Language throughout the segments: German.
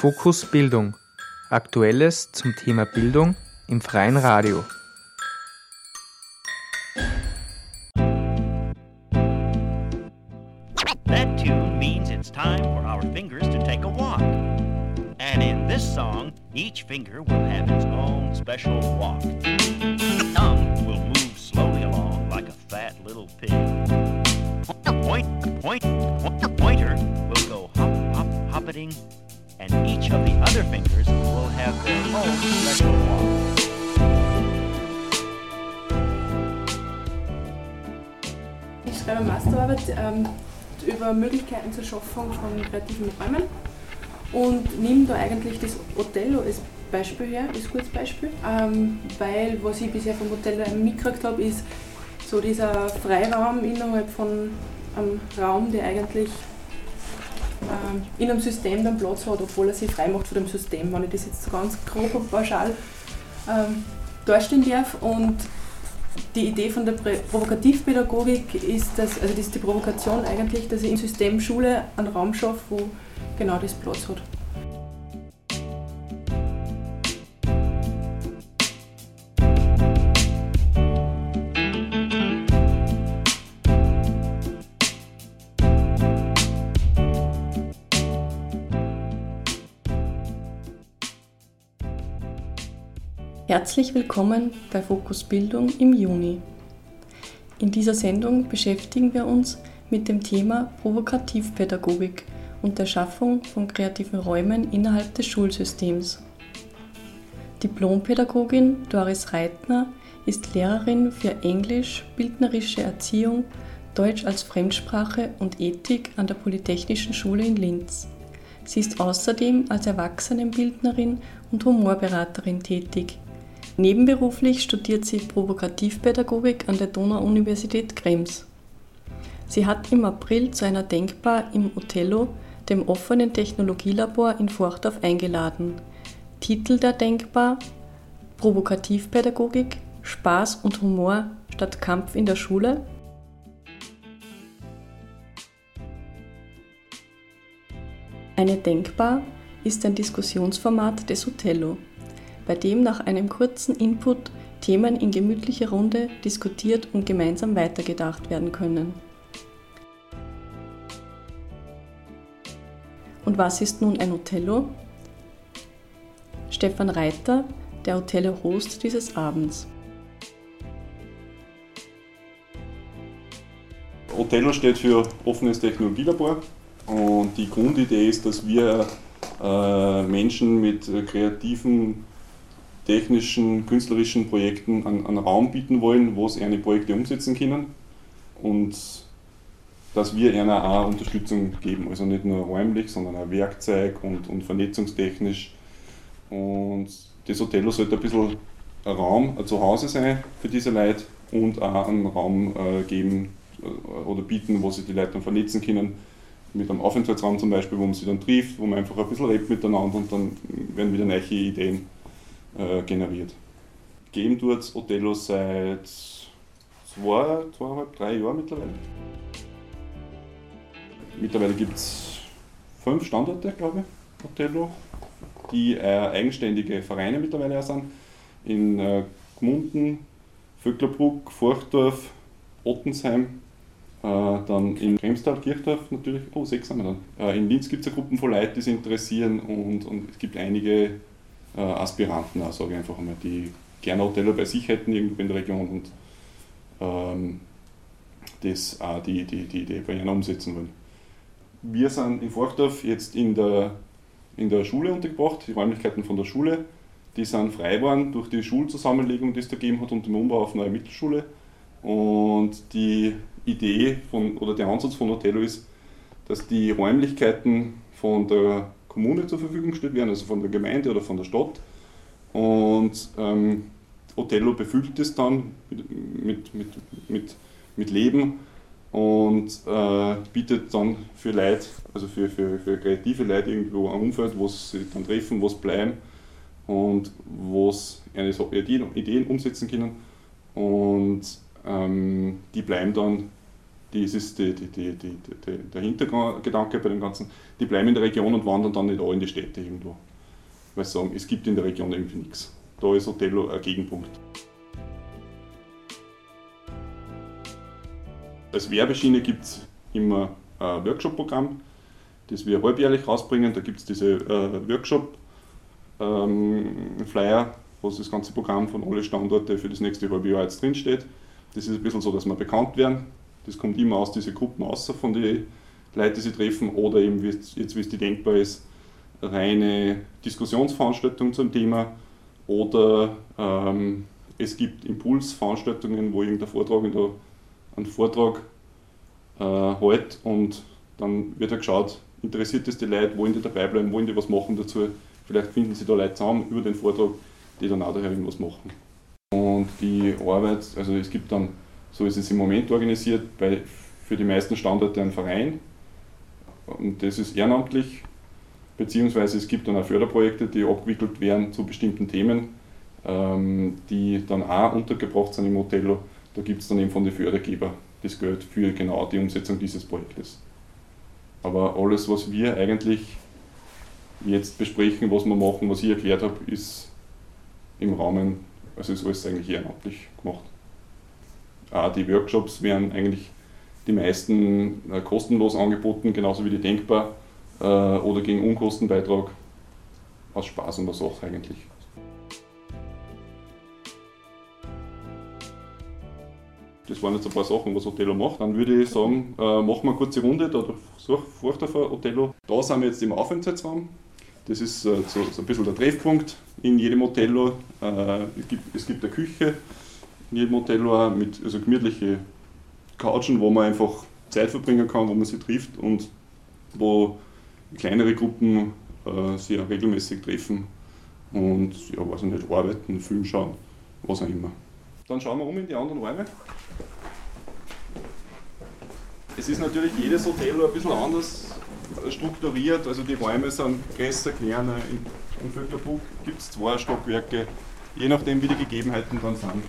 Fokus Bildung. Aktuelles zum Thema Bildung im freien Radio. That tune means it's time for our fingers to take a walk. And in this song, each finger will have its own special walk. Kreativen Räumen und nehme da eigentlich das Othello als Beispiel her, als gutes Beispiel, ähm, weil was ich bisher vom Othello mitgekriegt habe, ist so dieser Freiraum innerhalb von einem Raum, der eigentlich ähm, in einem System dann Platz hat, obwohl er sich frei macht von dem System, wenn ich das jetzt ganz grob und pauschal ähm, darstellen darf. Und die Idee von der Provokativpädagogik ist, dass, also das ist die Provokation eigentlich, dass ich im System Schule einen Raum schaffe, wo genau das Platz hat. Herzlich willkommen bei Fokus Bildung im Juni. In dieser Sendung beschäftigen wir uns mit dem Thema Provokativpädagogik und der Schaffung von kreativen Räumen innerhalb des Schulsystems. Diplompädagogin Doris Reitner ist Lehrerin für Englisch, bildnerische Erziehung, Deutsch als Fremdsprache und Ethik an der Polytechnischen Schule in Linz. Sie ist außerdem als Erwachsenenbildnerin und Humorberaterin tätig. Nebenberuflich studiert sie Provokativpädagogik an der Donau-Universität Krems. Sie hat im April zu einer Denkbar im Othello, dem offenen Technologielabor in Forchdorf, eingeladen. Titel der Denkbar Provokativpädagogik, Spaß und Humor statt Kampf in der Schule Eine Denkbar ist ein Diskussionsformat des Othello, bei dem nach einem kurzen Input Themen in gemütlicher Runde diskutiert und gemeinsam weitergedacht werden können. Und was ist nun ein Othello? Stefan Reiter, der Othello-Host dieses Abends. Othello steht für offenes Technologielabor und die Grundidee ist, dass wir äh, Menschen mit äh, kreativen, technischen, künstlerischen Projekten einen, einen Raum bieten wollen, wo sie eine Projekte umsetzen können und dass wir ihnen auch Unterstützung geben, also nicht nur räumlich, sondern auch Werkzeug und, und vernetzungstechnisch. Und das Othello sollte ein bisschen ein Raum, ein Zuhause sein für diese Leute und auch einen Raum äh, geben äh, oder bieten, wo sich die Leute dann vernetzen können. Mit einem Aufenthaltsraum zum Beispiel, wo man sich dann trifft, wo man einfach ein bisschen redet miteinander und dann werden wieder neue Ideen äh, generiert. Geben tut Othello seit zwei, zweieinhalb, drei Jahren mittlerweile. Mittlerweile gibt es fünf Standorte, glaube ich, Othello, die äh, eigenständige Vereine mittlerweile auch sind. In äh, Gmunden, Vöcklerbruck, Forchdorf, Ottensheim, äh, dann in Kremstal, Kirchdorf natürlich, oh, sechs haben wir dann. Äh, in Linz gibt es eine Gruppen von Leuten, die sich interessieren und, und es gibt einige äh, Aspiranten, auch, sage einfach einmal, die gerne Othello bei sich hätten irgendwo in der Region und ähm, das auch die, die, die Idee bei ihnen umsetzen wollen. Wir sind in Forchdorf jetzt in der, in der Schule untergebracht, die Räumlichkeiten von der Schule. Die sind frei geworden durch die Schulzusammenlegung, die es da gegeben hat und den Umbau auf neue Mittelschule. Und die Idee von, oder der Ansatz von Othello ist, dass die Räumlichkeiten von der Kommune zur Verfügung gestellt werden, also von der Gemeinde oder von der Stadt. Und ähm, Othello befüllt es dann mit, mit, mit, mit, Leben und äh, bietet dann für Leute, also für, für, für kreative Leute irgendwo ein Umfeld, wo sie dann treffen, wo sie bleiben und wo sie Ideen, Ideen umsetzen können. Und ähm, die bleiben dann das ist die, die, die, der Hintergedanke bei dem Ganzen, die bleiben in der Region und wandern dann nicht auch in die Städte irgendwo. Weil sie sagen, es gibt in der Region irgendwie nichts. Da ist Othello ein Gegenpunkt. Als Werbeschiene gibt es immer ein Workshop-Programm, das wir halbjährlich rausbringen. Da gibt es diese äh, Workshop-Flyer, ähm, wo das ganze Programm von allen Standorten für das nächste halbe Jahr jetzt drinsteht. Das ist ein bisschen so, dass wir bekannt werden. Das kommt immer aus diesen Gruppen außer von den Leuten, die sie treffen, oder eben, jetzt wie es die denkbar ist, reine Diskussionsveranstaltungen zum Thema oder ähm, es gibt Impulsveranstaltungen, wo irgendein Vortragender einen Vortrag äh, hält und dann wird er geschaut, interessiert es die Leute, wollen die dabei bleiben, wollen die was machen dazu. Vielleicht finden sie da Leute zusammen über den Vortrag, die dann auch daher irgendwas machen. Und die Arbeit, also es gibt dann, so ist es im Moment organisiert, bei, für die meisten Standorte einen Verein. Und das ist ehrenamtlich, beziehungsweise es gibt dann auch Förderprojekte, die abgewickelt werden zu bestimmten Themen, ähm, die dann auch untergebracht sind im Hotello. Da gibt es dann eben von den Fördergebern das Geld für genau die Umsetzung dieses Projektes. Aber alles, was wir eigentlich jetzt besprechen, was wir machen, was ich erklärt habe, ist im Rahmen, also ist alles eigentlich ehrenamtlich gemacht. Die Workshops werden eigentlich die meisten äh, kostenlos angeboten, genauso wie die Denkbar äh, oder gegen Unkostenbeitrag aus Spaß und der Sache eigentlich. Das waren jetzt ein paar Sachen, was Othello macht. Dann würde ich sagen, äh, machen wir eine kurze Runde, da furcht auf Othello. Da sind wir jetzt im Aufenthaltsraum. Das ist so, so, ein bisschen der Treffpunkt in jedem Othello. Es gibt eine Küche in jedem Othello mit also gemütliche Couchen, wo man einfach Zeit verbringen kann, wo man sich trifft und wo kleinere Gruppen äh, sich regelmäßig treffen und ja, weiß ich nicht, arbeiten, Film schauen, was auch immer. Dann schauen wir um in die anderen Räume. Es ist natürlich jedes Hotel ein bisschen anders strukturiert, also die Räume sind größer, kleiner. In Vöcklerbruck gibt es zwei Stockwerke, je nachdem wie die Gegebenheiten dann sind.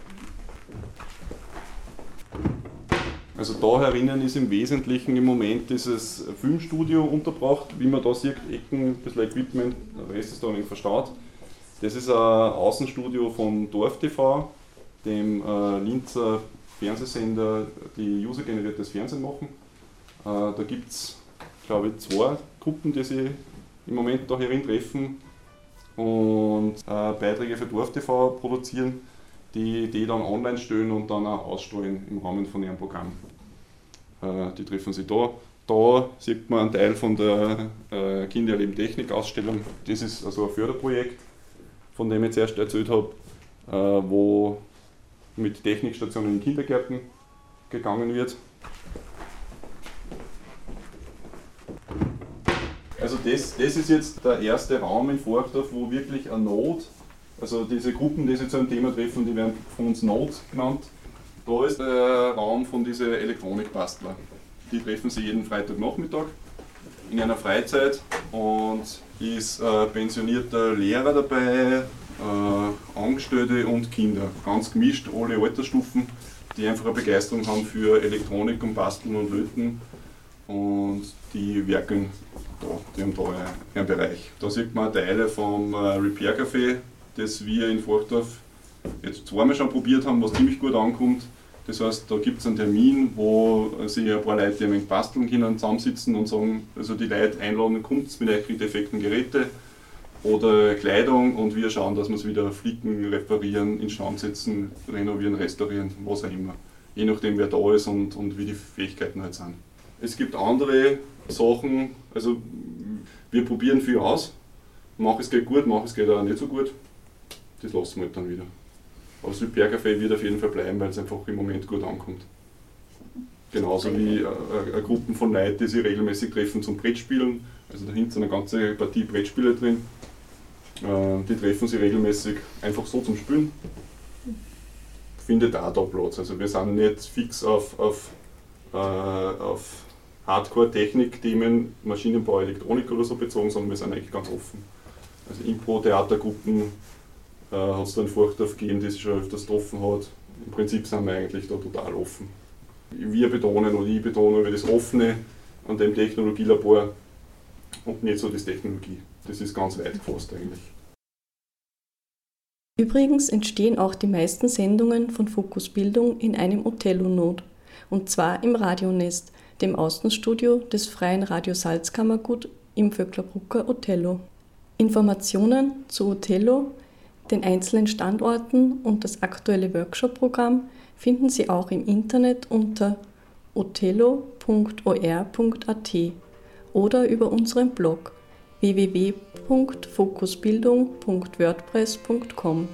Also da herinnen ist im Wesentlichen im Moment dieses Filmstudio unterbracht. Wie man da sieht, Ecken, ein bisschen Equipment, der Rest ist da nicht verstaut. Das ist ein Außenstudio von Dorf TV, dem äh, Linzer Fernsehsender, die usergeneriertes Fernsehen machen. Äh, da gibt es, glaube ich, zwei Gruppen, die sich im Moment da herin treffen und äh, Beiträge für Dorf TV produzieren die, die dann online stellen und dann auch ausstrahlen im Rahmen von ihrem Programm. Äh, die treffen sich da. Da sieht man einen Teil von der äh, Kinderleben Technik Ausstellung. Das ist also ein Förderprojekt, von dem ich zuerst erzählt habe, äh, wo mit Technikstationen in Kindergärten gegangen wird. Also das, das ist jetzt der erste Raum in Forchdorf, wo wirklich eine Not also diese Gruppen, die sich zu einem Thema treffen, die werden von uns Node genannt. Da ist der Raum von diesen Elektronikbastler. Die treffen sich jeden Freitagnachmittag in einer Freizeit und ist äh, pensionierter Lehrer dabei, äh, Angestellte und Kinder. Ganz gemischt, alle Altersstufen, die einfach eine Begeisterung haben für Elektronik und Basteln und Löten. Und die werken da, die haben da einen Bereich. Da sieht man Teile vom äh, Repair Café, das wir in Forchdorf jetzt zweimal schon probiert haben, was ziemlich gut ankommt. Das heißt, da gibt es einen Termin, wo sich ein paar Leute, ein basteln können, zusammensitzen und sagen, also die Leute einladen, kommt mit euch mit defekten Geräte oder Kleidung und wir schauen, dass wir es wieder flicken, reparieren, instand setzen, renovieren, restaurieren, was auch immer. Je nachdem, wer da ist und, und wie die Fähigkeiten halt sind. Es gibt andere Sachen, also wir probieren viel aus. Mach es geht gut, mach es geht auch nicht so gut das lassen wir halt dann wieder. Aber das Bergerfeld wird auf jeden Fall bleiben, weil es einfach im Moment gut ankommt. Genauso wie äh, äh, Gruppen von Leuten, die sich regelmäßig treffen zum Brettspielen. Also da hinten sind eine ganze Partie Brettspiele drin. Äh, die treffen sich regelmäßig einfach so zum Spielen. Findet auch da Platz. Also wir sind nicht fix auf, auf, äh, auf Hardcore-Technik-Themen, Maschinenbau, Elektronik oder so bezogen, sondern wir sind eigentlich ganz offen. Also Impro-Theatergruppen, äh, hat es dann Forchdorf gegeben, die sich schon öfters getroffen hat. Im Prinzip sind wir eigentlich da total offen. Wir betonen oder ich betone das Offene an dem Technologielabor und nicht so das Technologie. Das ist ganz weit gefasst eigentlich. Übrigens entstehen auch die meisten Sendungen von Fokus Bildung in einem Othello-Not, und zwar im Radionest, dem Außenstudio des Freien Radio Salzkammergut im Vöcklerbrucker Othello. Informationen zu Othello, den einzelnen Standorten und das aktuelle Workshop-Programm finden Sie auch im Internet unter othello.or.at oder über unseren Blog www.fokusbildung.wordpress.com.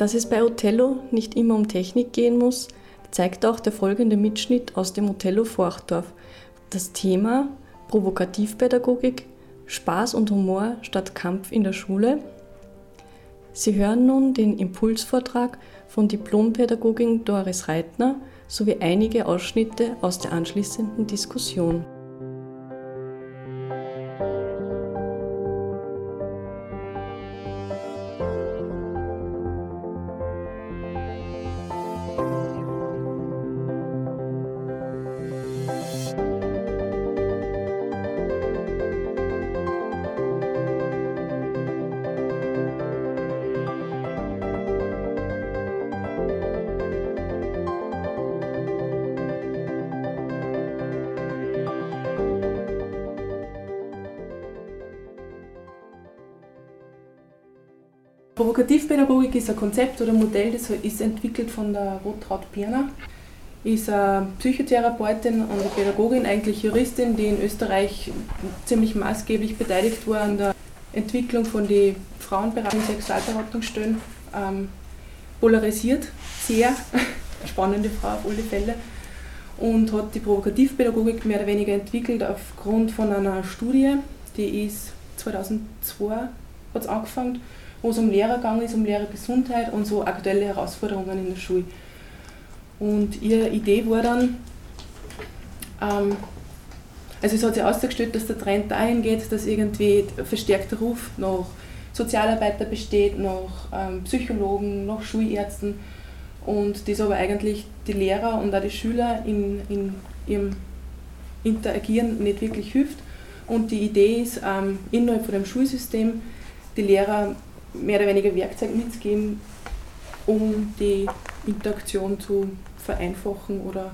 Dass es bei Othello nicht immer um Technik gehen muss, zeigt auch der folgende Mitschnitt aus dem Othello Forchdorf. Das Thema Provokativpädagogik, Spaß und Humor statt Kampf in der Schule. Sie hören nun den Impulsvortrag von Diplompädagogin Doris Reitner sowie einige Ausschnitte aus der anschließenden Diskussion. Provokativpädagogik ist ein Konzept oder ein Modell, das ist entwickelt von der Rotraud Pirner. Ist eine Psychotherapeutin und eine Pädagogin, eigentlich Juristin, die in Österreich ziemlich maßgeblich beteiligt war an der Entwicklung von den Frauenberatung, Sexualberatungsstellen. Ähm, polarisiert sehr, spannende Frau auf alle Fälle und hat die Provokativpädagogik mehr oder weniger entwickelt aufgrund von einer Studie, die ist 2002 hat angefangen wo es um Lehrer gegangen ist, um Lehrergesundheit und so aktuelle Herausforderungen in der Schule. Und ihre Idee war dann, ähm, also es hat sich ausgestellt, dass der Trend dahin geht, dass irgendwie verstärkter Ruf nach Sozialarbeiter besteht, nach ähm, Psychologen, nach Schulärzten und das aber eigentlich die Lehrer und auch die Schüler in, in ihrem Interagieren nicht wirklich hilft. Und die Idee ist, ähm, innerhalb von dem Schulsystem die Lehrer mehr oder weniger Werkzeug mitzugeben, um die Interaktion zu vereinfachen oder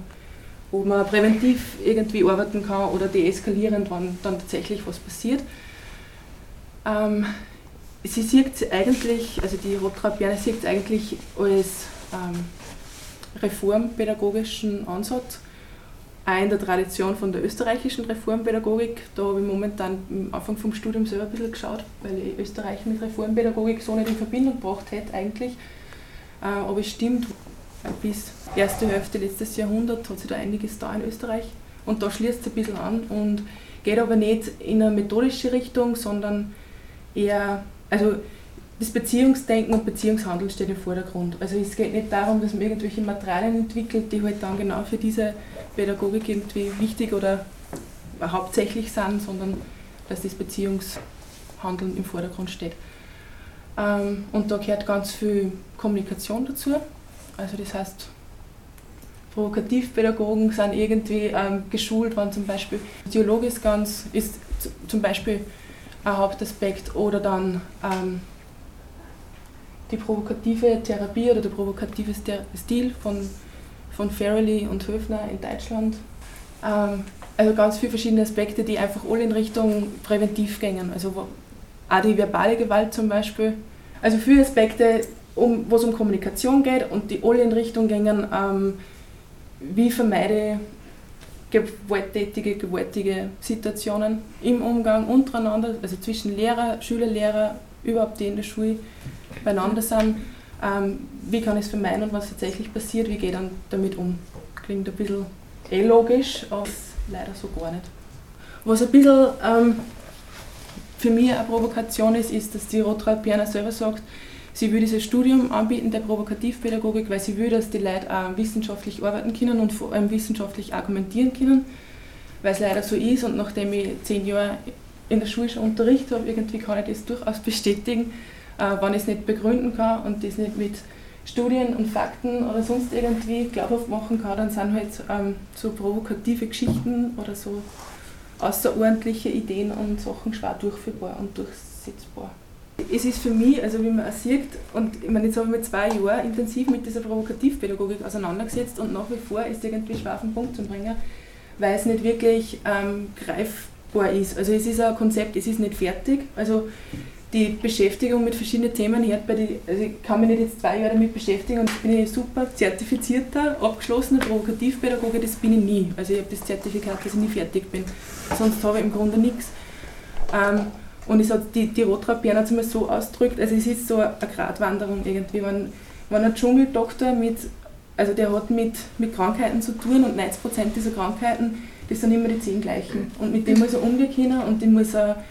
wo man präventiv irgendwie arbeiten kann oder deeskalierend, wenn dann tatsächlich was passiert. Ähm, sie sieht eigentlich, also die Rotrapiane sieht es eigentlich als ähm, reformpädagogischen Ansatz auch in der Tradition von der österreichischen Reformpädagogik. Da habe ich momentan am Anfang vom Studium selber ein bisschen geschaut, weil ich Österreich mit Reformpädagogik so nicht in Verbindung gebracht hätte eigentlich. Äh, aber es stimmt, bis erste Hälfte letztes Jahrhundert hat sich da einiges da in Österreich. Und da schließt es ein bisschen an und geht aber nicht in eine methodische Richtung, sondern eher, also das Beziehungsdenken und Beziehungshandeln steht im Vordergrund. Also es geht nicht darum, dass man irgendwelche Materialien entwickelt, die halt dann genau für diese Pädagogik irgendwie wichtig oder hauptsächlich sind, sondern dass das Beziehungshandeln im Vordergrund steht. Ähm, und da gehört ganz viel Kommunikation dazu. Also das heißt, Provokativpädagogen sind irgendwie ähm, geschult, wenn zum Beispiel Dialog ist ganz, ist zum Beispiel ein Hauptaspekt oder dann ähm, die provokative Therapie oder der provokative Stil von, von Farrelly und Höfner in Deutschland. Ähm, also ganz viele verschiedene Aspekte, die einfach alle in Richtung präventiv gehen. Also auch die verbale Gewalt zum Beispiel. Also viele Aspekte, um, wo es um Kommunikation geht und die alle in Richtung gehen, ähm, wie vermeide gewalttätige, gewaltige Situationen im Umgang untereinander, also zwischen Lehrer, Schüler, Lehrer, überhaupt die in der Schule beieinander sind, ähm, wie kann ich es vermeiden und was tatsächlich passiert, wie gehe ich dann damit um. Klingt ein bisschen eh logisch, aber leider so gar nicht. Was ein bisschen ähm, für mich eine Provokation ist, ist, dass die Rotraud Pierna selber sagt, sie will dieses Studium anbieten der Provokativpädagogik, weil sie will, dass die Leute auch wissenschaftlich arbeiten können und vor allem wissenschaftlich argumentieren können, weil es leider so ist und nachdem ich zehn Jahre in der Schule schon Unterricht habe, irgendwie kann ich das durchaus bestätigen, äh, wenn ich es nicht begründen kann und das nicht mit Studien und Fakten oder sonst irgendwie glaubhaft machen kann, dann sind halt ähm, so provokative Geschichten oder so außerordentliche Ideen und Sachen schwer durchführbar und durchsetzbar. Es ist für mich, also wie man auch sieht, und ich meine, jetzt habe ich mich zwei Jahre intensiv mit dieser Provokativpädagogik auseinandergesetzt und nach wie vor ist irgendwie schwer auf den Punkt zu bringen, weil es nicht wirklich ähm, greifbar ist. Also es ist ein Konzept, es ist nicht fertig. Also die Beschäftigung mit verschiedenen Themen bei die, also ich kann mich nicht jetzt zwei Jahre damit beschäftigen und bin ich super zertifizierter, abgeschlossener Provokativpädagoge, das bin ich nie. Also ich habe das Zertifikat, dass ich nie fertig bin. Sonst habe ich im Grunde nichts. Ähm, und ich sage, die, die hat es mir so ausgedrückt, also es ist so eine Gratwanderung irgendwie, wenn, wenn ein Dschungeldoktor mit, also der hat mit, mit Krankheiten zu tun und 90% dieser Krankheiten, das sind immer die zehn gleichen. Und mit dem muss er umgehen und den muss er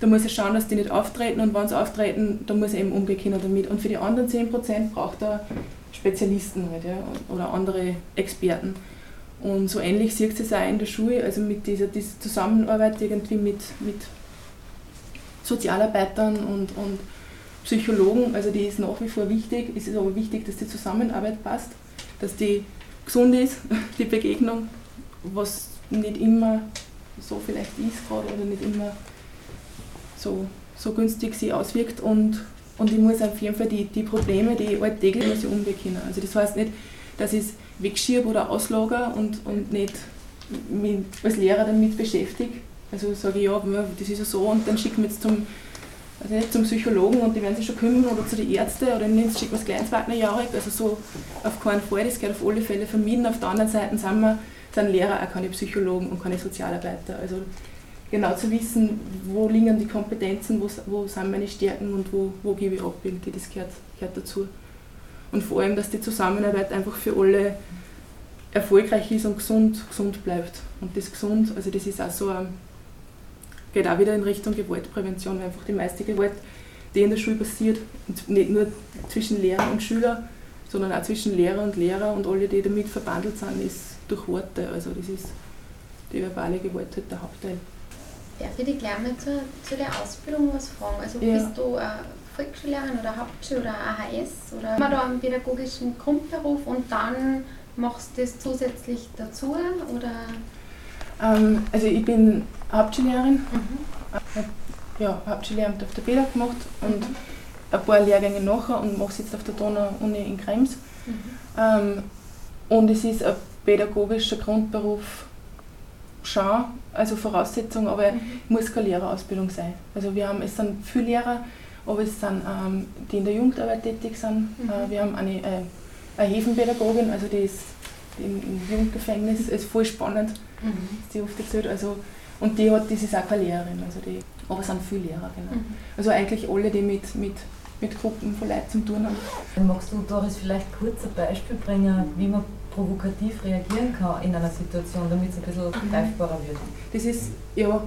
da muss er schauen, dass die nicht auftreten und wenn sie auftreten, dann muss er eben umgehen damit. Und für die anderen 10% braucht er Spezialisten halt, ja, oder andere Experten. Und so ähnlich sieht es auch in der Schule, also mit dieser, dieser Zusammenarbeit irgendwie mit, mit Sozialarbeitern und, und Psychologen, also die ist nach wie vor wichtig. Es ist aber wichtig, dass die Zusammenarbeit passt, dass die gesund ist, die Begegnung, was nicht immer so vielleicht ist gerade oder nicht immer so, so günstig sich auswirkt und, und ich muss auf jeden Fall die, die Probleme, die alltäglich muss ich umgehen. Also das heißt nicht, dass ich es wegschiebe oder auslager und, und nicht mich als Lehrer damit beschäftige. Also sage ich, ja, das ist ja so und dann schicken wir jetzt zum, also nicht zum Psychologen und die werden sich schon kümmern oder zu den Ärzten oder jetzt schicken wir es gleich ins Wagnerjahre. Also so auf keinen Fall, das geht auf alle Fälle vermieden. Auf der anderen Seite sind, wir, sind Lehrer auch keine Psychologen und keine Sozialarbeiter. Also genau zu wissen, wo liegen die Kompetenzen, wo, wo sind meine Stärken und wo, wo gebe ich ab, irgendwie, das gehört, gehört dazu. Und vor allem, dass die Zusammenarbeit einfach für alle erfolgreich ist und gesund, gesund bleibt. Und das gesund, also das ist auch so, geht auch wieder in Richtung Gewaltprävention, weil einfach die meiste Gewalt, die in der Schule passiert, nicht nur zwischen Lehrer und Schüler, sondern auch zwischen Lehrer und Lehrer und alle, die damit verbandelt sind, ist durch Worte. Also das ist die verbale Gewalt halt der Hauptteil. Darf ich dich gleich mal zu, zu der Ausbildung was fragen? Also ja. bist du äh, Volksschullehrerin oder Hauptschule oder AHS oder immer da einen pädagogischen Grundberuf und dann machst du das zusätzlich dazu oder? Ähm, also ich bin Hauptschullehrerin, mhm. ja, Hauptschullehramt auf der BEDA gemacht und mhm. ein paar Lehrgänge nachher und mache es jetzt auf der Donau-Uni in Krems. Mhm. Ähm, und es ist ein pädagogischer Grundberuf schon, also Voraussetzung, aber mhm. muss keine Lehrerausbildung sein. Also wir haben, es sind viele Lehrer, aber es sind ähm, die in der Jugendarbeit tätig sind. Mhm. Äh, wir haben eine, äh, eine Häfenpädagogin, also die ist im, im Jugendgefängnis, ist voll spannend, mhm. die oft erzählt. Also, und die hat, das ist auch keine Lehrerin, also die, aber es sind viele Lehrer, genau. Mhm. Also eigentlich alle, die mit, mit, mit Gruppen von Leuten zu tun haben. Magst du Doris vielleicht kurz ein Beispiel bringen, wie man provokativ reagieren kann in einer Situation, damit es ein bisschen mhm. greifbarer wird. Das ist, ja,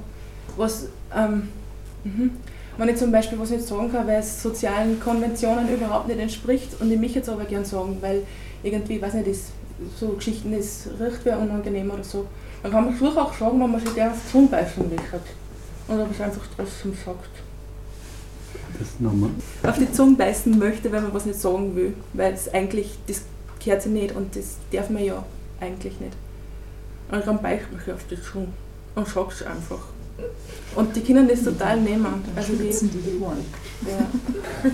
was, ähm, mhm. wenn ich zum Beispiel was nicht sagen kann, weil es sozialen Konventionen überhaupt nicht entspricht und ich mich jetzt aber gern sagen, weil irgendwie, weiß nicht, ist, so Geschichten ist riecht wäre unangenehm oder so, dann kann man durchaus auch sagen, wenn man sich gerne auf die Zunge beißen möchte. Oder ob es einfach trotzdem sagt. Das nochmal. Auf die Zunge beißen möchte, wenn man was nicht sagen will, weil es eigentlich das gehört sie nicht und das darf man ja eigentlich nicht. Und dann beicht man sich auf das schon und sagt es einfach. Und die Kinder das total nehmen. Also die, die Ohren. Ja.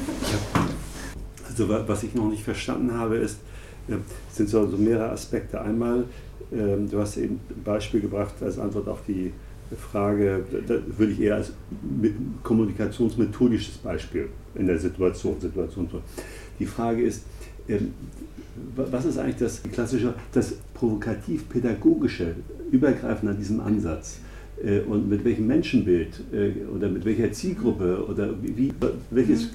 Also was ich noch nicht verstanden habe, ist, äh, sind so, so mehrere Aspekte. Einmal, ähm, du hast eben ein Beispiel gebracht als Antwort auf die Frage, da würde ich eher als kommunikationsmethodisches Beispiel in der Situation, Situation. Die Frage ist, ähm, was ist eigentlich das klassische, das provokativ-pädagogische, übergreifend an diesem Ansatz? Äh, und mit welchem Menschenbild äh, oder mit welcher Zielgruppe oder wie, welches,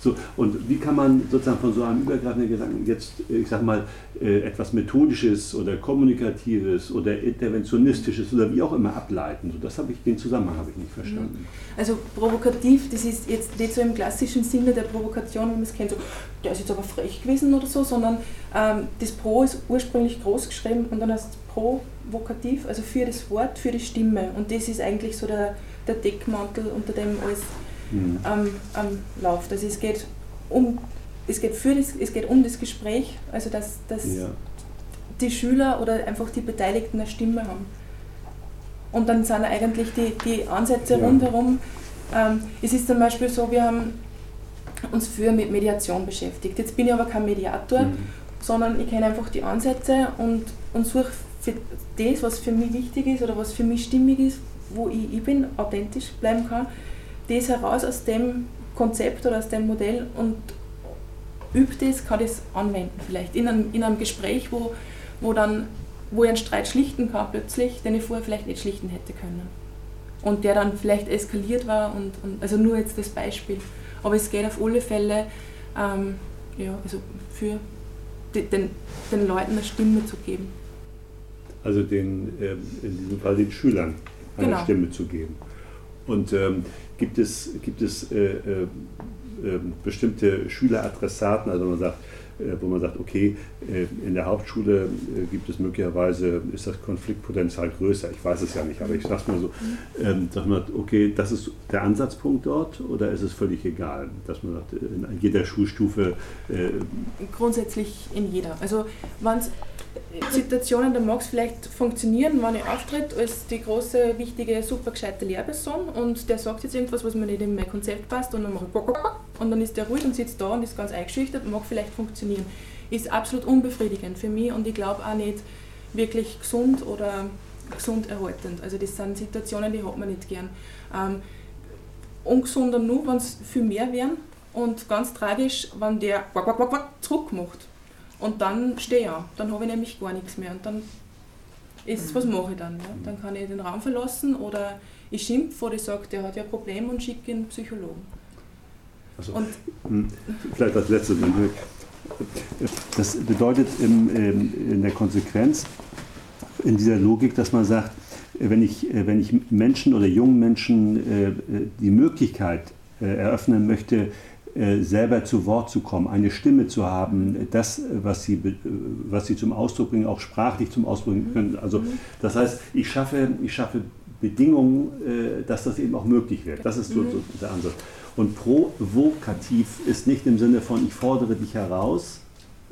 so, und wie kann man sozusagen von so einem übergreifenden Gedanken jetzt, ich sag mal, äh, etwas Methodisches oder Kommunikatives oder Interventionistisches oder wie auch immer ableiten. So, das habe ich, den Zusammenhang habe ich nicht verstanden. Mhm. Also provokativ, das ist jetzt nicht so im klassischen Sinne der Provokation, wie man es kennt, so, der ist jetzt aber frech gewesen oder so, sondern ähm, das Pro ist ursprünglich groß geschrieben und dann heißt es provokativ, also für das Wort, für die Stimme. Und das ist eigentlich so der, der Deckmantel, unter dem alles mhm. ähm, ähm, läuft. Also es geht um es geht, für das, es geht um das Gespräch, also dass, dass ja. die Schüler oder einfach die Beteiligten eine Stimme haben. Und dann sind eigentlich die, die Ansätze ja. rundherum. Ähm, es ist zum Beispiel so, wir haben uns früher mit Mediation beschäftigt. Jetzt bin ich aber kein Mediator, mhm. sondern ich kenne einfach die Ansätze und, und suche das, was für mich wichtig ist oder was für mich stimmig ist, wo ich, ich bin, authentisch bleiben kann, das heraus aus dem Konzept oder aus dem Modell und übt es, kann das anwenden vielleicht in einem, in einem Gespräch, wo, wo, dann, wo ich einen Streit schlichten kann plötzlich, den ich vorher vielleicht nicht schlichten hätte können. Und der dann vielleicht eskaliert war und, und also nur jetzt das Beispiel. Aber es geht auf alle Fälle ähm, ja, also für den, den Leuten eine Stimme zu geben. Also den, äh, in diesem Fall den Schülern eine genau. Stimme zu geben. Und ähm, gibt es, gibt es äh, äh, ähm, bestimmte Schüleradressaten, also man sagt, äh, wo man sagt, okay, äh, in der Hauptschule äh, gibt es möglicherweise, ist das Konfliktpotenzial größer, ich weiß es ja nicht, aber ich sage mal so, ähm, sagt man, okay, das ist der Ansatzpunkt dort oder ist es völlig egal, dass man sagt, in jeder Schulstufe? Grundsätzlich in jeder. Also wenn es Situationen, da mag es vielleicht funktionieren, wenn ich auftritt als die große, wichtige, super gescheite Lehrperson und der sagt jetzt irgendwas, was mir nicht in mein Konzept passt und dann mache ich und dann ist der ruhig und sitzt da und ist ganz eingeschüchtert, mag vielleicht funktionieren. Ist absolut unbefriedigend für mich und ich glaube auch nicht wirklich gesund oder gesund erhaltend. Also das sind Situationen, die hat man nicht gern. Ähm, ungesunder nur, wenn es viel mehr wären und ganz tragisch, wenn der zurückmacht und dann stehe ich auch. Dann habe ich nämlich gar nichts mehr. Und dann ist, was mache ich dann? Ja? Dann kann ich den Raum verlassen oder ich schimpfe oder ich sage, der hat ja ein Problem und schicke einen Psychologen. Also, und, vielleicht als letztes. Das bedeutet in, in der Konsequenz, in dieser Logik, dass man sagt, wenn ich, wenn ich Menschen oder jungen Menschen äh, die Möglichkeit äh, eröffnen möchte, äh, selber zu Wort zu kommen, eine Stimme zu haben, das, was sie, was sie zum Ausdruck bringen, auch sprachlich zum Ausdruck bringen können. Also das heißt, ich schaffe, ich schaffe Bedingungen, äh, dass das eben auch möglich wird. Das ist so, so der Ansatz. Und provokativ ist nicht im Sinne von, ich fordere dich heraus,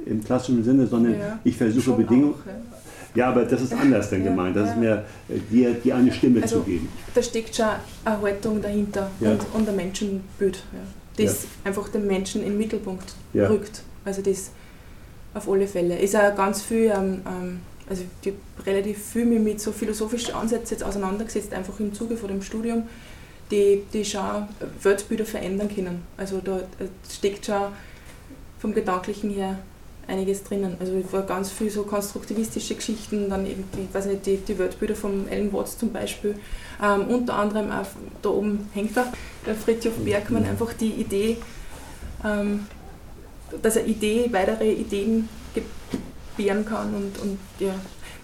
im klassischen Sinne, sondern ja, ich versuche Bedingungen. Auch, ja. ja. aber das ist anders denn ja, gemeint. Das ist mehr, äh, dir, dir eine Stimme also, zu geben. Da steckt schon eine Haltung dahinter und, und ein Menschenbild das ja. einfach den Menschen in den Mittelpunkt ja. rückt. Also das auf alle Fälle. Ist auch ganz viel, ähm, ähm also ich habe relativ viel mit so philosophischen Ansätzen jetzt auseinandergesetzt, einfach im Zuge von dem Studium, die, die schon Weltbilder verändern können. Also da steckt schon vom Gedanklichen her einiges drinnen. Also es war ganz viel so konstruktivistische Geschichten, dann irgendwie, weiß nicht, die, die Weltbilder von Ellen Watts zum Beispiel. Ähm, unter anderem auch, da oben hängt er, der Fritjof Bergmann, einfach die Idee, ähm, dass er Idee, weitere Ideen gebären kann und, und ja.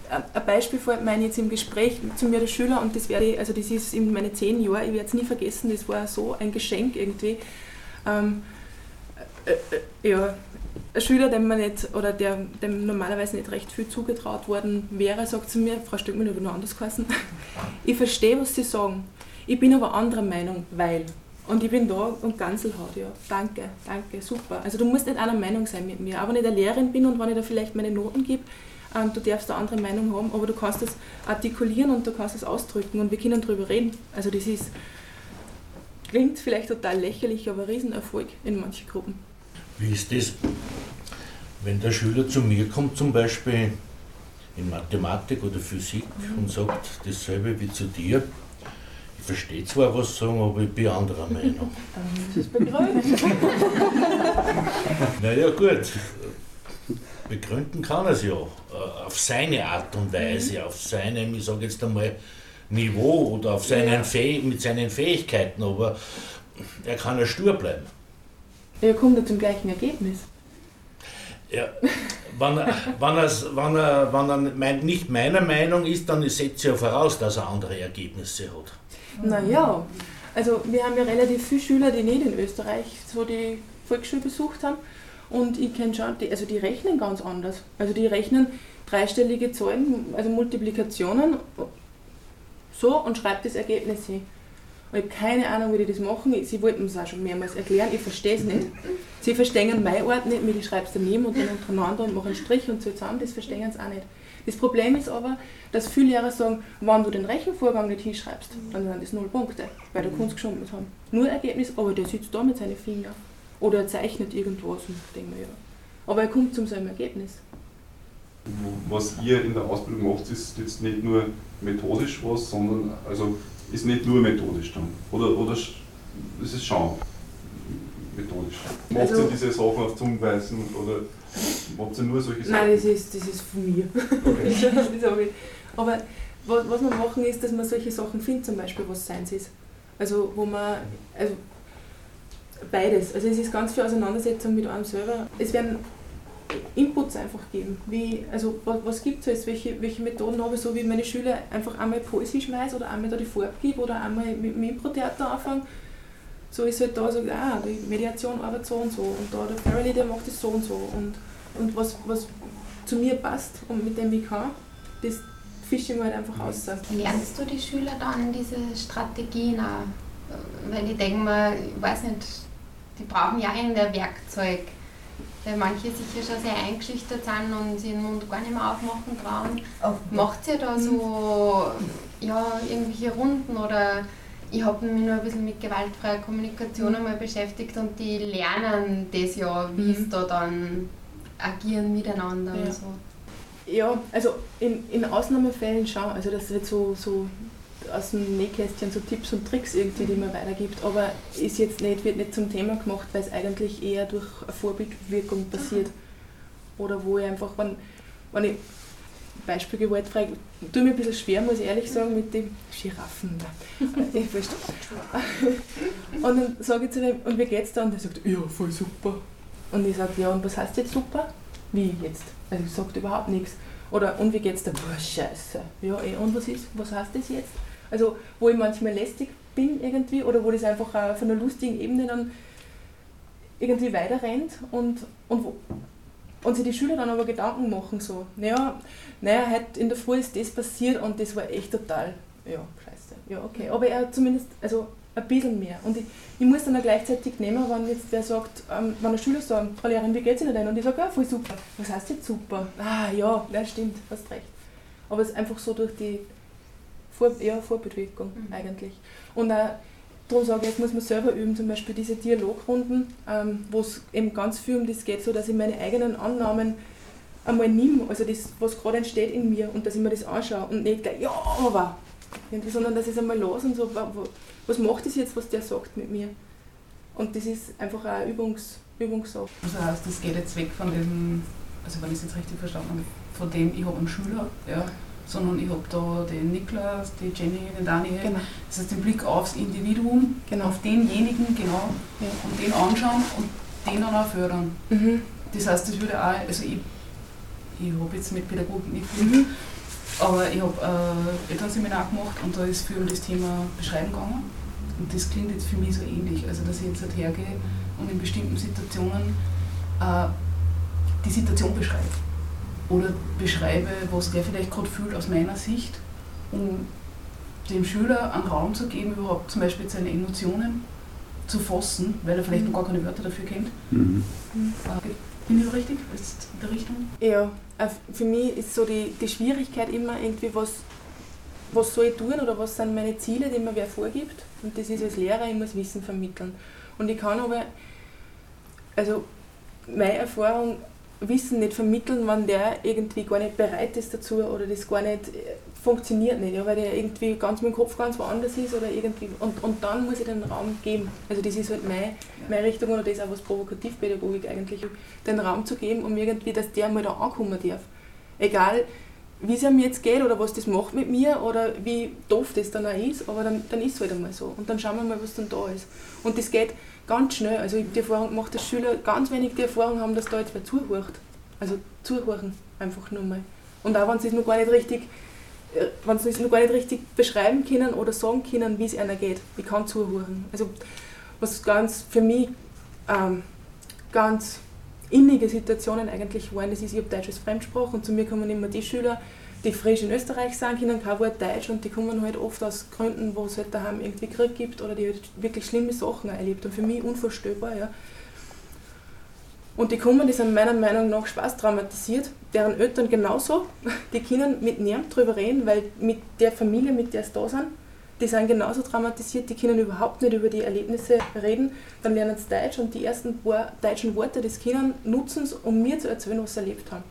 Ein Beispiel fällt mir jetzt im Gespräch zu mir der Schüler und das werde also das ist in meine zehn Jahre, ich werde es nie vergessen, das war so ein Geschenk irgendwie. Ähm, äh, äh, ja, ein Schüler, dem man nicht, oder der, dem normalerweise nicht recht viel zugetraut worden wäre, sagt zu mir, Frau Stöckmann, ich habe noch anders geheißen, ich verstehe, was Sie sagen, ich bin aber anderer Meinung, weil. Und ich bin da und Ganselhaut, ja, danke, danke, super. Also du musst nicht einer Meinung sein mit mir, aber wenn ich eine Lehrerin bin und wenn ich da vielleicht meine Noten gebe, ähm, du darfst eine andere Meinung haben, aber du kannst das artikulieren und du kannst es ausdrücken und wir können darüber reden. Also das ist, klingt vielleicht total lächerlich, aber Riesenerfolg in manchen Gruppen. Wie ist das, wenn der Schüler zu mir kommt, zum Beispiel in Mathematik oder Physik mhm. und sagt dasselbe wie zu dir? Ich verstehe zwar was sagen, aber ich bin anderer Meinung. Das ist begründet. naja, gut. Begründen kann er es ja. Äh, auf seine Art und Weise, mhm. auf seinem, ich sage jetzt einmal, Niveau oder auf seinen ja. mit seinen Fähigkeiten, aber er kann ja stur bleiben. Er kommt ja zum gleichen Ergebnis. Ja, wenn er, wenn er, wenn er, wenn er mein, nicht meiner Meinung ist, dann setze ich ja voraus, dass er andere Ergebnisse hat. Naja, also wir haben ja relativ viele Schüler, die nicht in Österreich so die Volksschule besucht haben. Und ich kenne schon, die, also die rechnen ganz anders. Also die rechnen dreistellige Zahlen, also Multiplikationen, so und schreibt das Ergebnis hin. Ich habe keine Ahnung, wie die das machen. Sie wollten es auch schon mehrmals erklären, ich verstehe es nicht. Sie verstehen mein Ort nicht, mit ich schreibe es daneben und dann untereinander und machen einen Strich und so zusammen, das verstehen sie auch nicht. Das Problem ist aber, dass viele Lehrer sagen, wenn du den Rechenvorgang nicht hinschreibst, dann sind das null Punkte, weil du Kunst geschummelt haben. Nur Ergebnis, aber der sitzt da mit seinen Fingern. Oder er zeichnet irgendwas und denkt mir, ja. Aber er kommt zum selben Ergebnis. Was ihr in der Ausbildung macht, ist jetzt nicht nur methodisch was, sondern also ist nicht nur methodisch dann. Oder, oder ist es schon methodisch? Macht also, ihr diese Sachen auf Zungenweisen oder macht ihr nur solche Sachen? Nein, das ist, das ist von mir. Okay. Aber was, was wir machen ist, dass man solche Sachen findet, zum Beispiel was Science ist. Also wo man, also beides. Also es ist ganz viel Auseinandersetzung mit einem selber. Es werden Inputs einfach geben. Wie, also was, was gibt es welche, welche Methoden habe ich, so wie meine Schüler einfach einmal Poesie schmeißen oder einmal da die Farbe gebe oder einmal mit dem Impro-Theater anfangen. So ist halt da so, ah, die Mediation arbeitet so und so und da der Farrelly, der macht das so und so und, und was, was zu mir passt und mit dem ich kann, das fische ich mir halt einfach aus. Lernst du die Schüler dann diese Strategien auch? Weil ich denke mal, ich weiß nicht, die brauchen ja irgendein Werkzeug. Weil manche sicher schon sehr eingeschüchtert sind und sie den Mund gar nicht mehr aufmachen trauen. Macht ihr da so ja, irgendwelche Runden oder ich habe mich nur ein bisschen mit gewaltfreier Kommunikation einmal beschäftigt und die lernen das ja, wie mhm. da dann agieren miteinander ja. und so. Ja, also in, in Ausnahmefällen schon. Also das wird so, so aus dem Nähkästchen so Tipps und Tricks irgendwie, die man weitergibt, aber ist jetzt nicht, wird nicht zum Thema gemacht, weil es eigentlich eher durch eine Vorbildwirkung passiert. Oder wo ich einfach, wenn, wenn ich Beispiel gewaltfrei, tue mir ein bisschen schwer, muss ich ehrlich sagen, mit den Giraffen. und dann sage ich zu ihm, und wie geht's da? Und er sagt, ja, voll super. Und ich sage, ja, und was heißt jetzt super? Wie jetzt? Also ich sage überhaupt nichts. Oder, und wie geht's da? Boah, scheiße. Ja, eh, und was ist, was heißt das jetzt? Also, wo ich manchmal lästig bin irgendwie oder wo das einfach auf einer lustigen Ebene dann irgendwie weiterrennt und, und, und sich die Schüler dann aber Gedanken machen, so, naja, naja, heute in der Früh ist das passiert und das war echt total, ja, scheiße, ja, okay. Aber er zumindest, also ein bisschen mehr. Und ich, ich muss dann auch gleichzeitig nehmen, wenn jetzt wer sagt, ähm, wenn ein Schüler sagt, Frau Lehrerin, wie geht's Ihnen denn? Und ich sage, ja, voll super. Was heißt jetzt super? Ah, ja, ja, stimmt, hast recht. Aber es ist einfach so durch die vor, ja, Vorbildwirkung mhm. eigentlich. Und auch, darum sage ich, jetzt muss man selber üben, zum Beispiel diese Dialogrunden, ähm, wo es eben ganz viel um das geht, so dass ich meine eigenen Annahmen einmal nehme, also das, was gerade entsteht in mir und dass ich mir das anschaue und nicht gleich, ja, aber, sondern dass ich es einmal los und so, was macht das jetzt, was der sagt mit mir? Und das ist einfach auch eine Übungs, Übungssache. Also heißt, das geht jetzt weg von dem, also wenn ich es jetzt richtig verstanden habe, von dem, ich habe einen Schüler, ja, sondern ich habe da den Niklas, die Jenny, den Daniel. Genau. Das heißt, den Blick aufs Individuum, genau. auf denjenigen, genau, ja. und den anschauen und den dann auch fördern. Mhm. Das heißt, das würde auch, also ich, ich habe jetzt mit Pädagogik nicht viel, mhm. aber ich habe äh, Elternseminar gemacht und da ist viel um das Thema Beschreiben gegangen. Und das klingt jetzt für mich so ähnlich, also dass ich jetzt halt hergehe und in bestimmten Situationen äh, die Situation beschreibe oder beschreibe, was der vielleicht gerade fühlt aus meiner Sicht, um dem Schüler einen Raum zu geben, überhaupt zum Beispiel seine Emotionen zu fassen, weil er vielleicht mhm. noch gar keine Wörter dafür kennt. Mhm. Äh, bin ich so richtig? Ist in der Richtung? Ja, äh, für mich ist so die, die Schwierigkeit immer irgendwie, was, was soll ich tun oder was sind meine Ziele, die mir wer vorgibt. Und das ist als Lehrer, ich muss Wissen vermitteln. Und ich kann aber, also meine Erfahrung Wissen nicht vermitteln, wenn der irgendwie gar nicht bereit ist dazu oder das gar nicht äh, funktioniert nicht, ja, weil der irgendwie ganz mit dem Kopf ganz woanders ist oder irgendwie und, und dann muss ich den Raum geben. Also das ist halt meine, meine Richtung oder das ist auch was Provokativpädagogik eigentlich, den Raum zu geben, um irgendwie, dass der mal da ankommen darf. Egal wie es ihm jetzt geht oder was das macht mit mir oder wie doof das dann auch ist, aber dann, dann ist es halt einmal so. Und dann schauen wir mal, was dann da ist. Und das geht ganz schnell. Also ich habe die Erfahrung gemacht, dass Schüler ganz wenig die Erfahrung haben, dass da jetzt wer zuhört. Also zuhören, einfach nur mal. Und auch wenn sie es noch gar nicht richtig, äh, wenn sie es noch gar nicht richtig beschreiben können oder sagen können, wie es einer geht. Ich kann zuhören. Also was ganz für mich ähm, ganz innige Situationen eigentlich waren, das ist, ich habe Deutsch als Fremdsprache und zu mir kommen immer die Schüler, die frisch in Österreich sind, können kein Wort Deutsch und die kommen halt oft aus Gründen, wo es halt daheim irgendwie Krieg gibt oder die halt wirklich schlimme Sachen erlebt und für mich unvorstellbar. Ja. Und die kommen, die sind meiner Meinung nach Spaß traumatisiert, deren Eltern genauso, die können mit niemandem drüber reden, weil mit der Familie, mit der sie da sind, die sind genauso traumatisiert, die können überhaupt nicht über die Erlebnisse reden. Dann lernen sie Deutsch und die ersten paar deutschen Worte des Kindern nutzen es, um mir zu erzählen, was sie erlebt haben.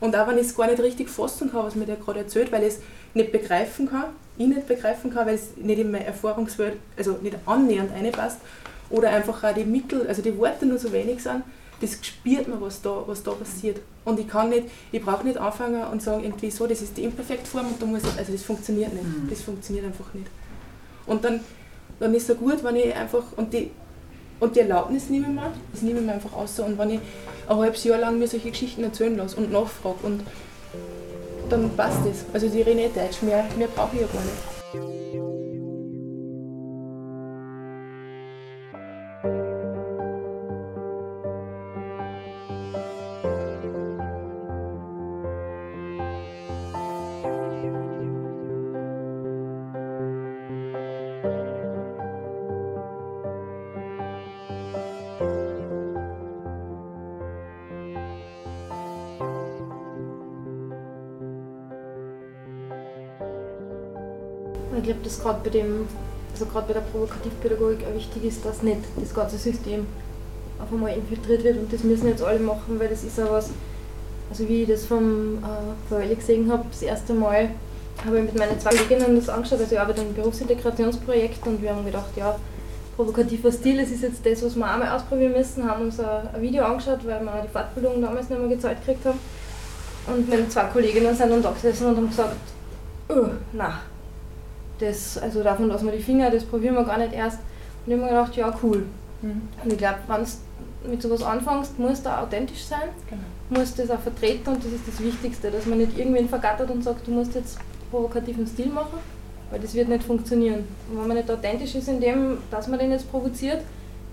Und auch wenn ich es gar nicht richtig fassen kann, was mir der gerade erzählt, weil ich es nicht begreifen kann, ich nicht begreifen kann, weil es nicht in meine Erfahrungswelt, also nicht annähernd reinpasst, oder einfach auch die Mittel, also die Worte nur so wenig sind, das spürt man, was da, was da passiert. Und ich kann nicht, ich brauche nicht anfangen und sagen, irgendwie so, das ist die Imperfektform und da muss ich, also das funktioniert nicht. Mhm. Das funktioniert einfach nicht. Und dann, dann ist es gut, wenn ich einfach, und die, und die Erlaubnis nehme ich mir, das nehme ich mir einfach aus. Und wenn ich ein halbes Jahr lang mir solche Geschichten erzählen lasse und nachfrage, und dann passt das. Also die rede nicht Deutsch, mehr, mehr brauche ich ja gar nicht. Glaube, dass gerade bei dem, also gerade bei der Provokativpädagogik auch wichtig ist, dass nicht das ganze System auf einmal infiltriert wird und das müssen jetzt alle machen, weil das ist auch was, also wie ich das vom äh, gesehen habe, das erste Mal habe ich mit meinen zwei Kolleginnen das angeschaut, also ich arbeite einem Berufsintegrationsprojekt und wir haben gedacht, ja, provokativer Stil, das ist jetzt das, was wir einmal ausprobieren müssen, haben uns ein, Video angeschaut, weil wir die Fortbildung damals nicht mehr gezahlt gekriegt haben. Und meine zwei Kolleginnen sind dann da gesessen und haben gesagt, oh, nein, das, also davon lassen wir die Finger, das probieren wir gar nicht erst. Und ich habe mir gedacht, ja cool. Mhm. Und ich glaube, wenn du mit sowas anfängst, muss da authentisch sein, genau. musst das auch vertreten und das ist das Wichtigste, dass man nicht irgendwen vergattert und sagt, du musst jetzt provokativen Stil machen, weil das wird nicht funktionieren. Und wenn man nicht authentisch ist in dem, dass man den jetzt provoziert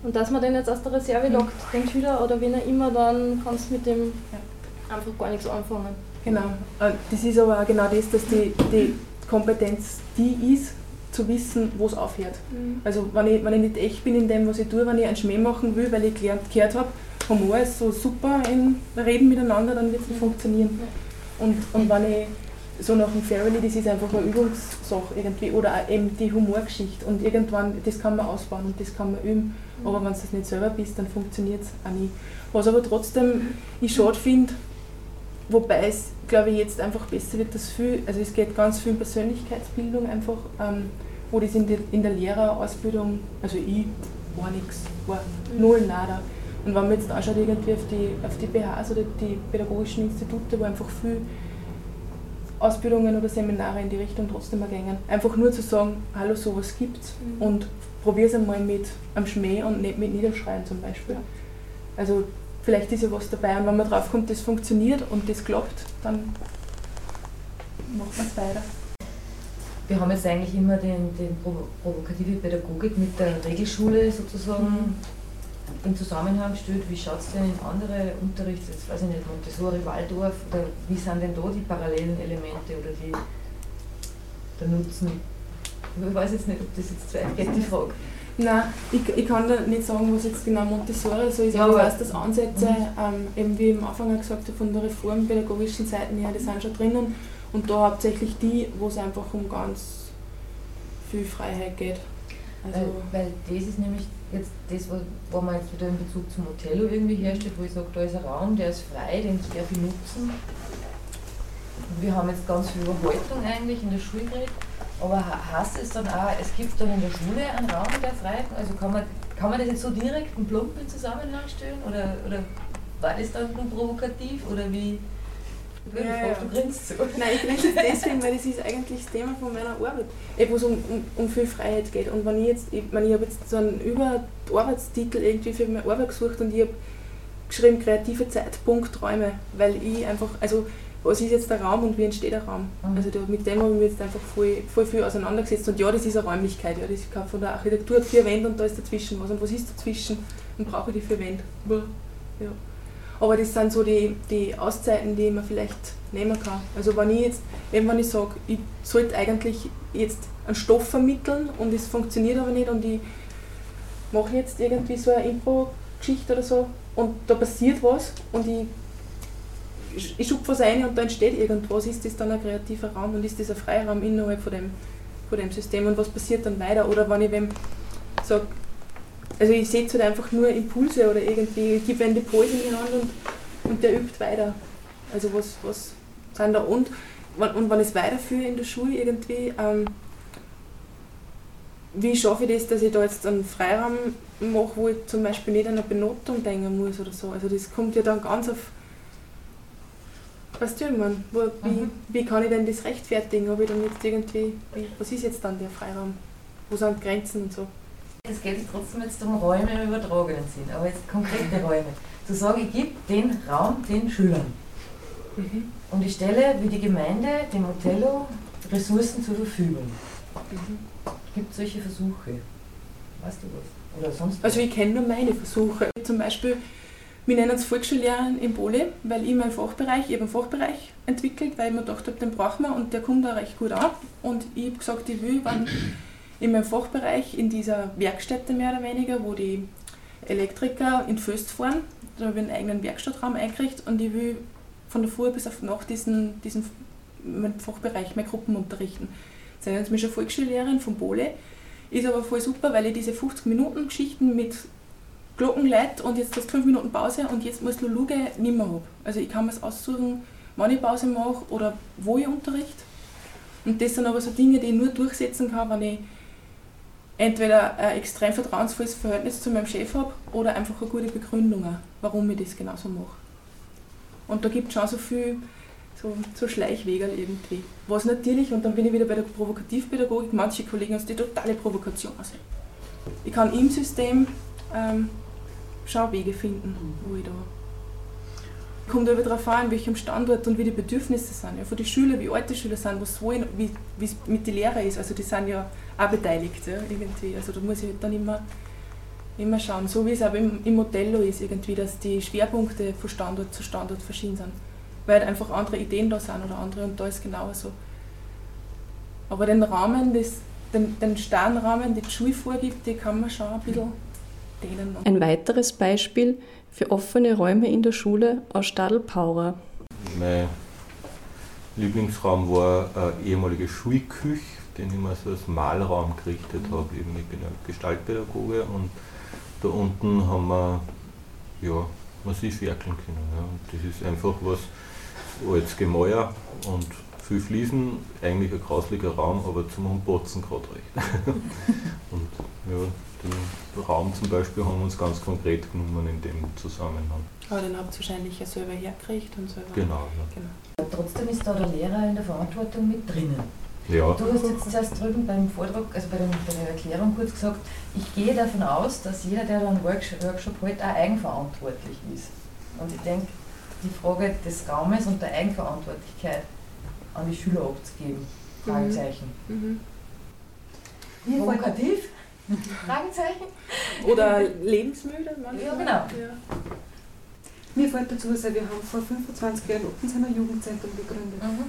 und dass man den jetzt aus der Reserve mhm. lockt, den Schüler oder wen er immer, dann kannst du mit dem ja. einfach gar nichts anfangen. Genau, das ist aber auch genau das, dass die, die Kompetenz die ist, zu wissen, wo es aufhört. Mhm. Also wenn ich, wenn ich nicht echt bin in dem, was ich tue, wenn ich einen Schmäh machen will, weil ich gelernt, gehört habe, Humor ist so super in Reden miteinander, dann wird es nicht funktionieren. Und, und wenn ich so nach dem Fairly, das ist einfach eine Übungssache irgendwie oder auch eben die Humorgeschichte und irgendwann, das kann man ausbauen und das kann man üben, mhm. aber wenn du das nicht selber bist, dann funktioniert es auch nicht. Was aber trotzdem ich schade finde, Wobei es, glaube ich, jetzt einfach besser wird, dass viel, also es geht ganz viel um Persönlichkeitsbildung einfach, ähm, wo das in, die, in der Lehrerausbildung, also ich war nichts, war null, nada. Und wenn man jetzt anschaut irgendwie auf die, auf die BHs oder die pädagogischen Institute, wo einfach viel Ausbildungen oder Seminare in die Richtung trotzdem ergängen. Einfach nur zu sagen, hallo, sowas gibt's mhm. und probier es einmal mit am Schmäh und nicht mit Niederschreien zum Beispiel. Also vielleicht ist ja was dabei. Und wenn man drauf kommt, das funktioniert und das klappt, dann macht man es weiter. Wir haben jetzt eigentlich immer den, den provokative Pädagogik mit der Regelschule sozusagen mhm. in Zusammenhang gestellt. Wie schaut es denn in andere Unterrichts, jetzt weiß ich nicht, Montessori, Waldorf, oder wie sind denn da die parallelen Elemente oder die, der Nutzen? Ich weiß jetzt nicht, ob das jetzt zu weit geht, die Frage. Nein, ich, ich kann da nicht sagen, was jetzt genau Montessori so ist, ja, aber ich weiß, dass Ansätze, mhm. ähm, eben wie ich am Anfang gesagt habe, von der reformpädagogischen Seite her, die sind schon drinnen und da hauptsächlich die, wo es einfach um ganz viel Freiheit geht. Also weil, weil das ist nämlich jetzt das, wo man jetzt wieder in Bezug zum Motello irgendwie herstellt, wo ich sage, da ist ein Raum, der ist frei, den darf ich nutzen. Wir haben jetzt ganz viel Überhaltung eigentlich in der Schule geredet aber heißt es dann auch, es gibt dann in der Schule einen Raum der Freiheit? Also kann man, kann man das jetzt so direkt und plump in Zusammenhang stellen? Oder, oder war das dann nur provokativ? Oder wie? Ja, ja. Du grinst so. Nein, ich grinse deswegen, weil das ist eigentlich das Thema von meiner Arbeit, wo es um, um, um viel Freiheit geht. Und wenn ich jetzt, ich, meine, ich habe jetzt so einen Über Arbeitstitel irgendwie für meine Arbeit gesucht und ich habe geschrieben kreative Zeitpunkträume, weil ich einfach, also was ist jetzt der Raum und wie entsteht der Raum? Mhm. Also da, mit dem habe ich mich jetzt einfach voll, voll viel auseinandergesetzt und ja, das ist eine Räumlichkeit, ja, das kann von der Architektur vier Wände und da ist dazwischen was und was ist dazwischen und brauche ich die vier Wände. Ja. Aber das sind so die, die Auszeiten, die man vielleicht nehmen kann. Also wenn ich jetzt, wenn ich sage, ich sollte eigentlich jetzt einen Stoff vermitteln und es funktioniert aber nicht und ich mache jetzt irgendwie so eine Impro-Geschichte oder so und da passiert was und ich ich schub was rein und da entsteht irgendwas, ist das dann ein kreativer Raum und ist das ein Freiraum innerhalb von dem, von dem System und was passiert dann weiter? Oder wenn ich wem sage, also ich setze halt einfach nur Impulse oder irgendwie, ich gebe die Pose in die Hand und, und der übt weiter. Also was, was sind da und, und wenn ich es weiterführe in der Schule irgendwie, ähm, wie schaffe ich das, dass ich da jetzt einen Freiraum mache, wo ich zum Beispiel nicht an eine Benotung denken muss oder so. Also das kommt ja dann ganz auf was tun man? Wo, wie, mhm. wie kann ich denn das rechtfertigen? Habe ich dann jetzt irgendwie, wie, was ist jetzt dann der Freiraum? Wo sind Grenzen und so? Es geht trotzdem jetzt um Räume im übertragenen Sinn, aber jetzt konkrete Räume. Zu sagen, ich gebe den Raum den Schülern. Mhm. Und ich stelle wie die Gemeinde dem Othello Ressourcen zur Verfügung. Mhm. Gibt es solche Versuche? Weißt du was? Oder sonst Also ich kenne nur meine Versuche. Zum Beispiel wir nennen es Volksschullehrerin im Bole, weil ich meinen Fachbereich, ich habe einen Fachbereich entwickelt, weil ich mir gedacht habe, den brauchen wir und der kommt da recht gut an. Und ich habe gesagt, ich will, wenn in meinem Fachbereich, in dieser Werkstätte mehr oder weniger, wo die Elektriker in Föst fahren, da habe ich einen eigenen Werkstattraum eingerichtet und ich will von der Früh bis auf Nacht diesen, diesen meinen Fachbereich, meine Gruppen unterrichten. Jetzt nennen sie mich schon Volksschullehrerin vom Bole, ist aber voll super, weil ich diese 50 Minuten Geschichten mit Glockenleit und jetzt hast du fünf Minuten Pause und jetzt musst du schauen, nicht mehr habe. Also ich kann mir aussuchen, wann ich Pause mache oder wo ich unterrichte. Und das sind aber so Dinge, die ich nur durchsetzen kann, wenn ich entweder ein extrem vertrauensvolles Verhältnis zu meinem Chef habe oder einfach eine gute Begründung, warum ich das genauso mache. Und da gibt es schon so viel so, so Schleichwege irgendwie. Was natürlich, und dann bin ich wieder bei der Provokativpädagogik, manche Kollegen haben die totale Provokation sehen. Ich kann im System ähm, Schauwege finden, wo ich da. Kommt aber darauf an, welchem Standort und wie die Bedürfnisse sind. Ja, von den Schülern, wie alt die Schüler sind, was wollen, wie es mit den Lehrern ist. Also die sind ja auch beteiligt ja, irgendwie. Also da muss ich dann immer, immer schauen. So wie es aber im, im Modello ist, irgendwie, dass die Schwerpunkte von Standort zu Standort verschieden sind. Weil halt einfach andere Ideen da sind oder andere und da ist genauso. Aber den Rahmen, das, den, den starren den die Schule vorgibt, die kann man schon ein bisschen denen. Ein weiteres Beispiel für offene Räume in der Schule aus Stadelpaurer. Mein Lieblingsraum war eine ehemalige Schulküche, den ich mir so als Malraum gerichtet habe. ich bin ja Gestaltpädagoge und da unten haben wir ja, massiv werkeln können. Ja. das ist einfach was als Gemäuer und viel Fliesen, eigentlich ein grauslicher Raum, aber zum Umputzen gerade recht. und ja, den Raum zum Beispiel haben wir uns ganz konkret genommen in dem Zusammenhang. Aber den habt ihr wahrscheinlich ja selber hergekriegt und selber. Genau, ja. genau. Trotzdem ist da der Lehrer in der Verantwortung mit drinnen. Ja. Du hast jetzt zuerst drüben beim Vortrag, also bei, der Erklärung kurz gesagt, ich gehe davon aus, dass jeder, der einen Workshop, Workshop hält, auch eigenverantwortlich ist. Und ich denke, die Frage des Raumes und der Eigenverantwortlichkeit an die Schüler abzugeben, Fragezeichen. Mhm. Wie provokativ? Fragezeichen? Oder lebensmüde manchmal. Ja, genau. Ja. Mir fällt dazu, also wir haben vor 25 Jahren Oppensheimer Jugendzentrum gegründet. Mhm.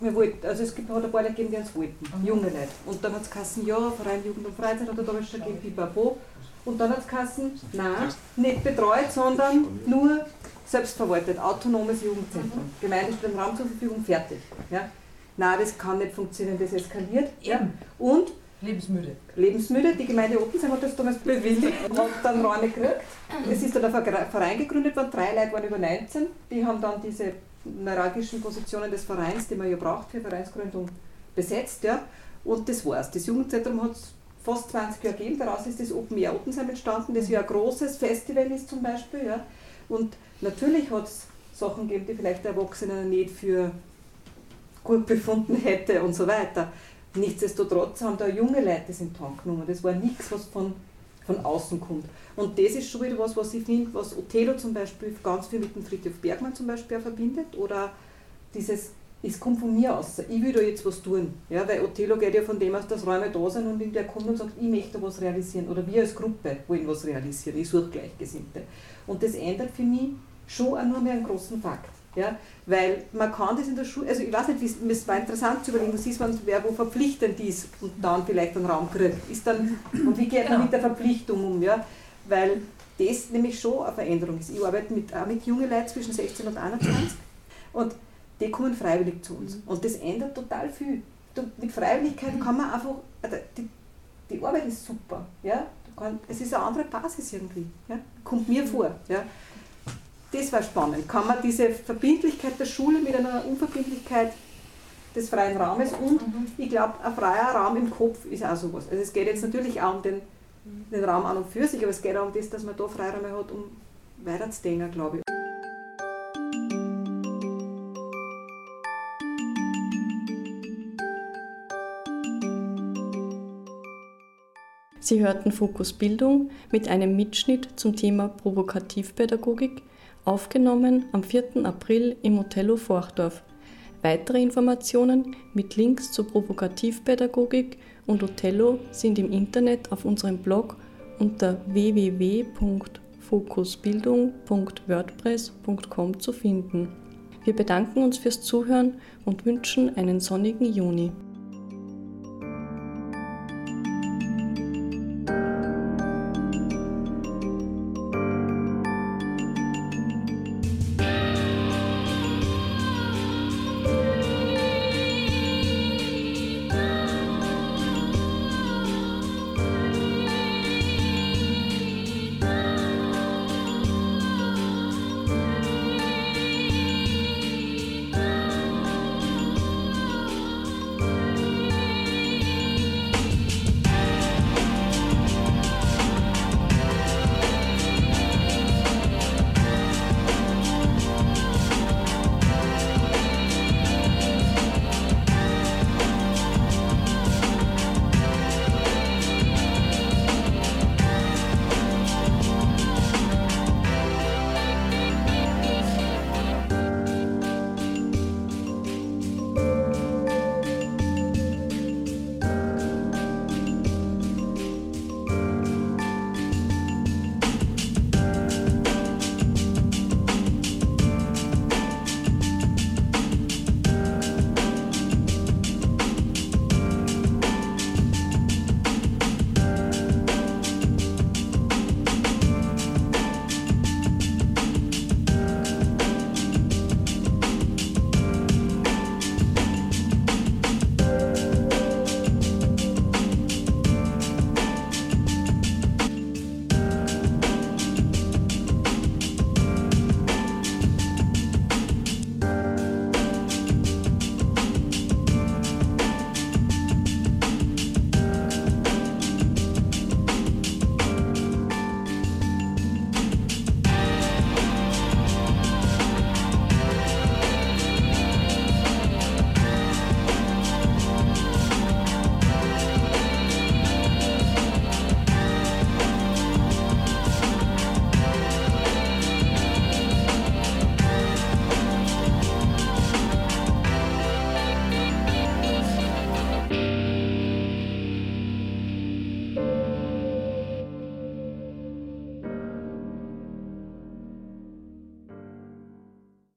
Wir wollten, also es gibt, hat ein paar Leute gegeben, die uns wollten, mhm. junge Leute. Und dann hat es geheißen, ja, Verein Jugend und Freizeit hat er damals schon gegeben, pipapo. Und dann hat es geheißen, nein, nicht betreut, sondern nur selbstverwaltet, autonomes Jugendzentrum. Mhm. Gemeinde stellt den Raum zur Verfügung, fertig. Ja? Nein, das kann nicht funktionieren, das eskaliert. Ja? Und Lebensmüde. Lebensmüde. Die Gemeinde Ottensheim hat das damals bewilligt und hat dann Räume gekriegt. Es ist dann ein Verein gegründet worden, drei Leute waren über 19. Die haben dann diese neuralgischen Positionen des Vereins, die man ja braucht für Vereinsgründung, besetzt. Ja. Und das war's. Das Jugendzentrum hat es fast 20 Jahre gegeben. Daraus ist das Open Air Ottensheim entstanden, das ja ein großes Festival ist zum Beispiel. Ja. Und natürlich hat es Sachen gegeben, die vielleicht der Erwachsene nicht für gut befunden hätte und so weiter. Nichtsdestotrotz haben da junge Leute das in Tank genommen. Das war nichts, was von von außen kommt. Und das ist schon wieder was, was ich finde, was Othello zum Beispiel ganz viel mit dem Friedhof Bergmann zum Beispiel verbindet oder dieses es kommt von mir aus, ich will da jetzt was tun. Ja, weil Othello geht ja von dem aus, dass Räume da sind und der kommt und sagt, ich möchte was realisieren. Oder wir als Gruppe wollen was realisieren, ich suche Gleichgesinnte. Und das ändert für mich schon auch nur mehr einen großen Fakt. Ja, weil man kann das in der Schule, also ich weiß nicht, es war interessant zu überlegen, was ist, wenn wer wo verpflichtend ist und dann vielleicht einen Raum kriegt. Ist dann, und wie geht man mit der Verpflichtung um? Ja? Weil das nämlich schon eine Veränderung ist. Ich arbeite mit, auch mit jungen Leuten zwischen 16 und 21 und die kommen freiwillig zu uns. Mhm. Und das ändert total viel. Mit Freiwilligkeit kann man einfach, also die, die Arbeit ist super. Ja? Es ist eine andere Basis irgendwie. Ja? Kommt mir vor. Ja? Das war spannend. Kann man diese Verbindlichkeit der Schule mit einer Unverbindlichkeit des freien Raumes und mhm. ich glaube, ein freier Raum im Kopf ist auch sowas. Also es geht jetzt natürlich auch um den, den Raum an und für sich, aber es geht auch um das, dass man da Freiräume hat, um weiterzudenken, glaube ich. Sie hörten Fokus Bildung mit einem Mitschnitt zum Thema Provokativpädagogik, aufgenommen am 4. April im Hotello Forchdorf. Weitere Informationen mit Links zur Provokativpädagogik und Othello sind im Internet auf unserem Blog unter www.fokusbildung.wordpress.com zu finden. Wir bedanken uns fürs Zuhören und wünschen einen sonnigen Juni.